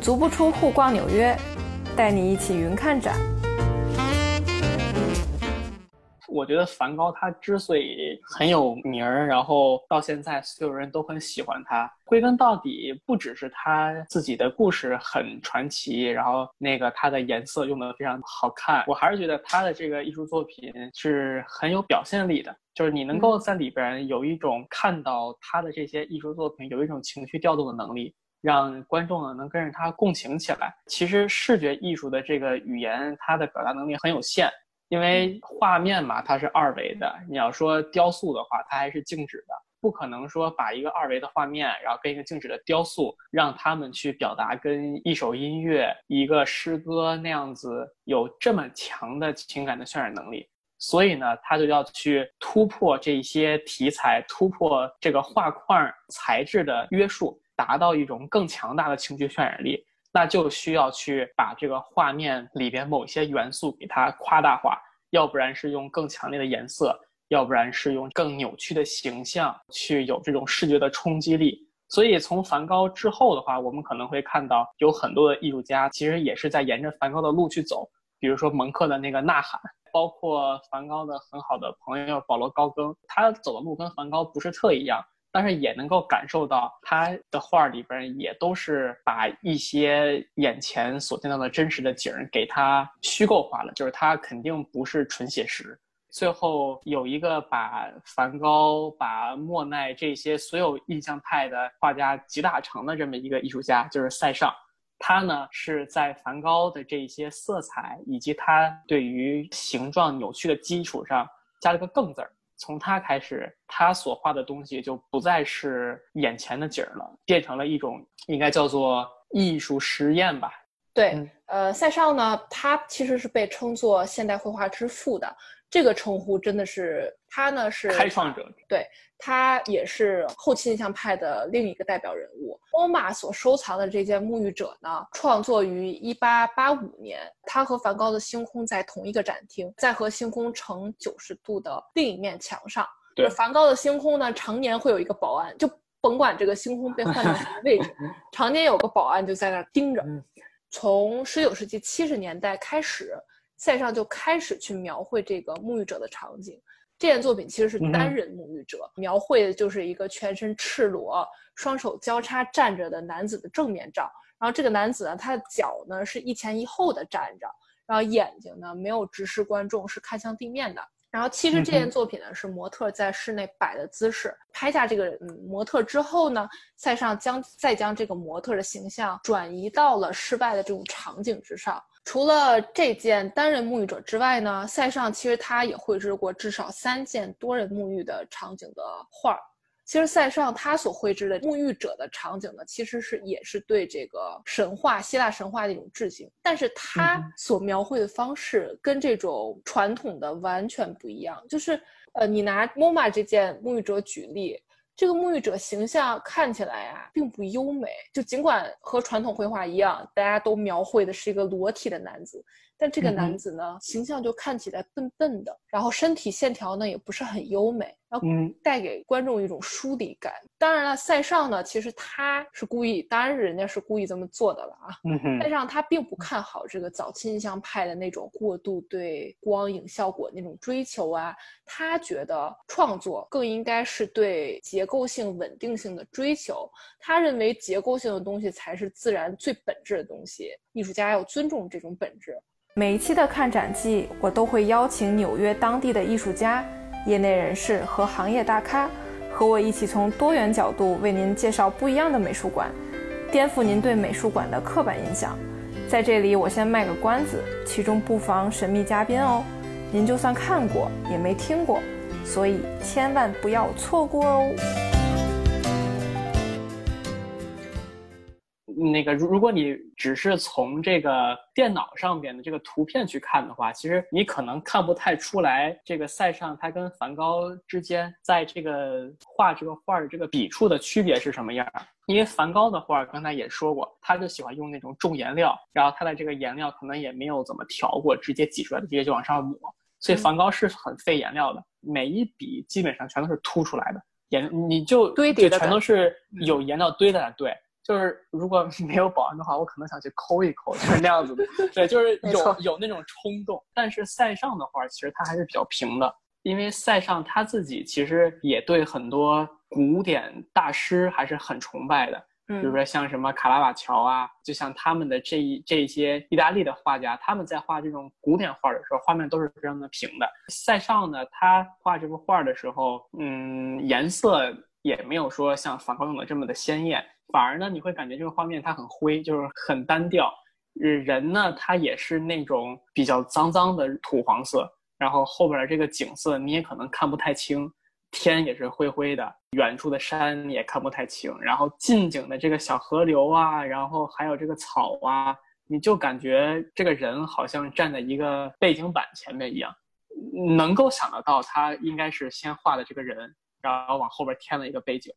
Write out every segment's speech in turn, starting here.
足不出户逛纽约，带你一起云看展。我觉得梵高他之所以很有名儿，然后到现在所有人都很喜欢他，归根到底不只是他自己的故事很传奇，然后那个他的颜色用的非常好看，我还是觉得他的这个艺术作品是很有表现力的，就是你能够在里边有一种看到他的这些艺术作品有一种情绪调动的能力，让观众呢能跟着他共情起来。其实视觉艺术的这个语言，它的表达能力很有限。因为画面嘛，它是二维的。你要说雕塑的话，它还是静止的，不可能说把一个二维的画面，然后跟一个静止的雕塑，让他们去表达跟一首音乐、一个诗歌那样子有这么强的情感的渲染能力。所以呢，他就要去突破这些题材，突破这个画框材质的约束，达到一种更强大的情绪渲染力。那就需要去把这个画面里边某些元素给它夸大化，要不然是用更强烈的颜色，要不然是用更扭曲的形象去有这种视觉的冲击力。所以从梵高之后的话，我们可能会看到有很多的艺术家其实也是在沿着梵高的路去走，比如说蒙克的那个《呐喊》，包括梵高的很好的朋友保罗高更，他走的路跟梵高不是特一样。但是也能够感受到他的画里边也都是把一些眼前所见到的真实的景儿给他虚构化了，就是他肯定不是纯写实。最后有一个把梵高、把莫奈这些所有印象派的画家集大成的这么一个艺术家，就是塞尚。他呢是在梵高的这些色彩以及他对于形状扭曲的基础上加了个“更”字儿。从他开始，他所画的东西就不再是眼前的景儿了，变成了一种应该叫做艺术实验吧。对，呃，塞尚呢，他其实是被称作现代绘画之父的。这个称呼真的是他呢是开创者，对他也是后期印象派的另一个代表人物。欧玛所收藏的这件沐浴者呢，创作于一八八五年，他和梵高的星空在同一个展厅，在和星空成九十度的另一面墙上。对，梵高的星空呢，常年会有一个保安，就甭管这个星空被换到什么位置，常年有个保安就在那儿盯着。从十九世纪七十年代开始。塞尚就开始去描绘这个沐浴者的场景。这件作品其实是单人沐浴者，描绘的就是一个全身赤裸、双手交叉站着的男子的正面照。然后这个男子呢，他的脚呢是一前一后的站着，然后眼睛呢没有直视观众，是看向地面的。然后其实这件作品呢是模特在室内摆的姿势。拍下这个模特之后呢，塞尚将再将这个模特的形象转移到了室外的这种场景之上。除了这件单人沐浴者之外呢，塞尚其实他也绘制过至少三件多人沐浴的场景的画儿。其实塞尚他所绘制的沐浴者的场景呢，其实是也是对这个神话希腊神话的一种致敬，但是他所描绘的方式跟这种传统的完全不一样。就是呃，你拿 MoMA 这件沐浴者举例。这个沐浴者形象看起来啊，并不优美。就尽管和传统绘画一样，大家都描绘的是一个裸体的男子。但这个男子呢，形象就看起来笨笨的，然后身体线条呢也不是很优美，然后带给观众一种疏离感。当然了，塞尚呢，其实他是故意，当然是人家是故意这么做的了啊。嗯塞尚他并不看好这个早期印象派的那种过度对光影效果那种追求啊，他觉得创作更应该是对结构性稳定性的追求。他认为结构性的东西才是自然最本质的东西，艺术家要尊重这种本质。每一期的看展季，我都会邀请纽约当地的艺术家、业内人士和行业大咖，和我一起从多元角度为您介绍不一样的美术馆，颠覆您对美术馆的刻板印象。在这里，我先卖个关子，其中不妨神秘嘉宾哦。您就算看过，也没听过，所以千万不要错过哦。那个，如如果你只是从这个电脑上边的这个图片去看的话，其实你可能看不太出来这个塞尚他跟梵高之间在这个画这个画的这个笔触的区别是什么样。因为梵高的画刚才也说过，他就喜欢用那种重颜料，然后他的这个颜料可能也没有怎么调过，直接挤出来的直接就往上抹，所以梵高是很费颜料的，每一笔基本上全都是凸出来的颜，你就堆叠的全都是有颜料堆在那对。就是如果 没有保安的话，我可能想去抠一抠，就是那样子的。对，就是有有那种冲动。但是塞尚的画其实他还是比较平的，因为塞尚他自己其实也对很多古典大师还是很崇拜的。比如说像什么卡拉瓦乔啊，就像他们的这一这些意大利的画家，他们在画这种古典画的时候，画面都是非常的平的。塞尚呢，他画这幅画的时候，嗯，颜色也没有说像梵高用的这么的鲜艳，反而呢，你会感觉这个画面它很灰，就是很单调。人呢，他也是那种比较脏脏的土黄色，然后后边的这个景色你也可能看不太清。天也是灰灰的，远处的山也看不太清，然后近景的这个小河流啊，然后还有这个草啊，你就感觉这个人好像站在一个背景板前面一样，能够想得到他应该是先画的这个人，然后往后边添了一个背景。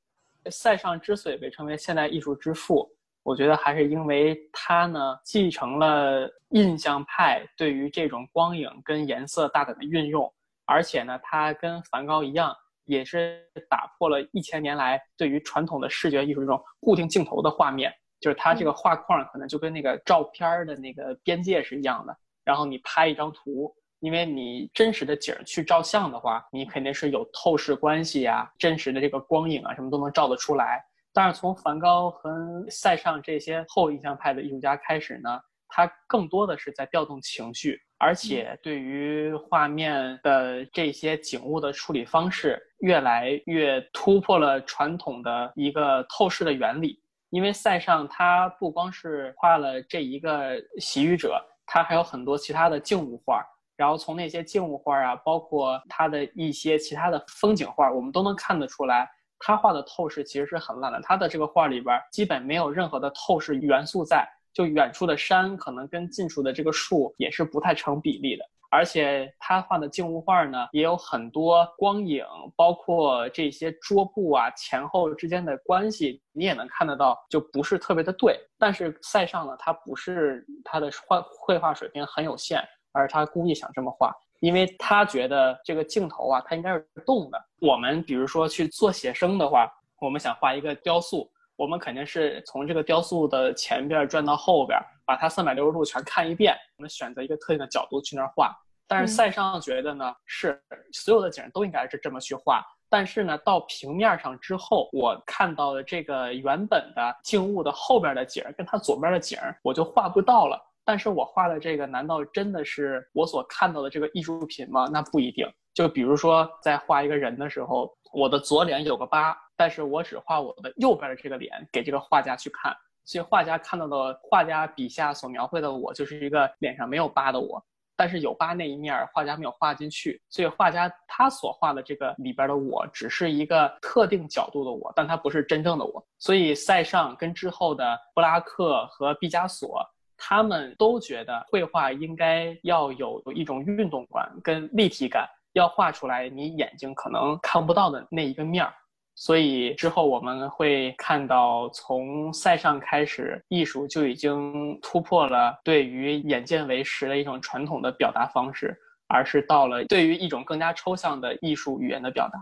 塞尚之所以被称为现代艺术之父，我觉得还是因为他呢继承了印象派对于这种光影跟颜色大胆的运用，而且呢，他跟梵高一样。也是打破了一千年来对于传统的视觉艺术这种固定镜头的画面，就是他这个画框可能就跟那个照片的那个边界是一样的。然后你拍一张图，因为你真实的景去照相的话，你肯定是有透视关系呀，真实的这个光影啊什么都能照得出来。但是从梵高和塞尚这些后印象派的艺术家开始呢，他更多的是在调动情绪。而且对于画面的这些景物的处理方式，越来越突破了传统的一个透视的原理。因为塞尚他不光是画了这一个洗浴者，他还有很多其他的静物画。然后从那些静物画啊，包括他的一些其他的风景画，我们都能看得出来，他画的透视其实是很烂的。他的这个画里边基本没有任何的透视元素在。就远处的山可能跟近处的这个树也是不太成比例的，而且他画的静物画呢，也有很多光影，包括这些桌布啊前后之间的关系，你也能看得到，就不是特别的对。但是塞尚呢，他不是他的画绘画水平很有限，而他故意想这么画，因为他觉得这个镜头啊，它应该是动的。我们比如说去做写生的话，我们想画一个雕塑。我们肯定是从这个雕塑的前边转到后边，把它三百六十度全看一遍。我们选择一个特定的角度去那儿画。但是塞尚觉得呢，是所有的景都应该是这么去画。但是呢，到平面上之后，我看到的这个原本的静物的后边的景跟它左边的景，我就画不到了。但是我画的这个，难道真的是我所看到的这个艺术品吗？那不一定。就比如说，在画一个人的时候，我的左脸有个疤。但是我只画我的右边的这个脸给这个画家去看，所以画家看到的画家笔下所描绘的我就是一个脸上没有疤的我，但是有疤那一面画家没有画进去，所以画家他所画的这个里边的我只是一个特定角度的我，但他不是真正的我。所以塞尚跟之后的布拉克和毕加索，他们都觉得绘画应该要有一种运动感跟立体感，要画出来你眼睛可能看不到的那一个面儿。所以之后我们会看到，从塞尚开始，艺术就已经突破了对于眼见为实的一种传统的表达方式，而是到了对于一种更加抽象的艺术语言的表达。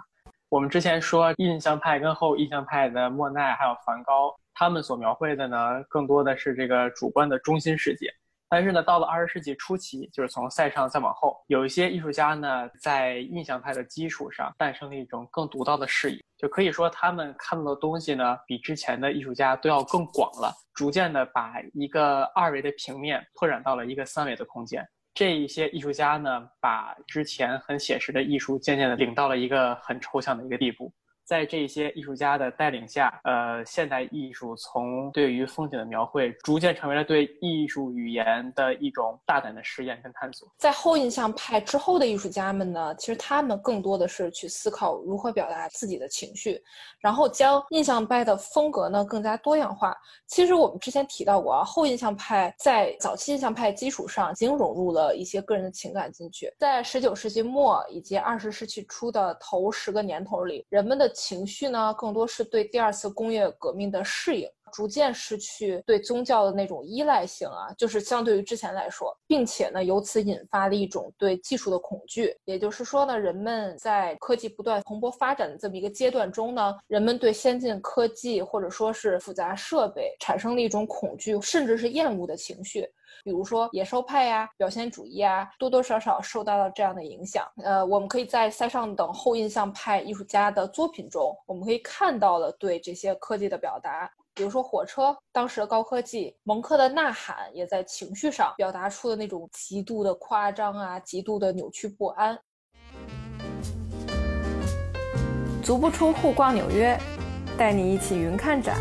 我们之前说印象派跟后印象派的莫奈还有梵高，他们所描绘的呢，更多的是这个主观的中心世界。但是呢，到了二十世纪初期，就是从塞尚再往后，有一些艺术家呢，在印象派的基础上，诞生了一种更独到的视野，就可以说他们看到的东西呢，比之前的艺术家都要更广了，逐渐的把一个二维的平面拓展到了一个三维的空间。这一些艺术家呢，把之前很写实的艺术，渐渐的领到了一个很抽象的一个地步。在这些艺术家的带领下，呃，现代艺术从对于风景的描绘，逐渐成为了对艺术语言的一种大胆的实验跟探索。在后印象派之后的艺术家们呢，其实他们更多的是去思考如何表达自己的情绪，然后将印象派的风格呢更加多样化。其实我们之前提到过啊，后印象派在早期印象派基础上已经融入了一些个人的情感进去。在十九世纪末以及二十世纪初的头十个年头里，人们的情绪呢，更多是对第二次工业革命的适应，逐渐失去对宗教的那种依赖性啊，就是相对于之前来说，并且呢，由此引发了一种对技术的恐惧。也就是说呢，人们在科技不断蓬勃发展的这么一个阶段中呢，人们对先进科技或者说是复杂设备产生了一种恐惧，甚至是厌恶的情绪。比如说野兽派呀、表现主义啊，多多少少受到了这样的影响。呃，我们可以在塞尚等后印象派艺术家的作品中，我们可以看到了对这些科技的表达。比如说火车，当时的高科技，蒙克的《呐喊》也在情绪上表达出了那种极度的夸张啊，极度的扭曲不安。足不出户逛纽约，带你一起云看展。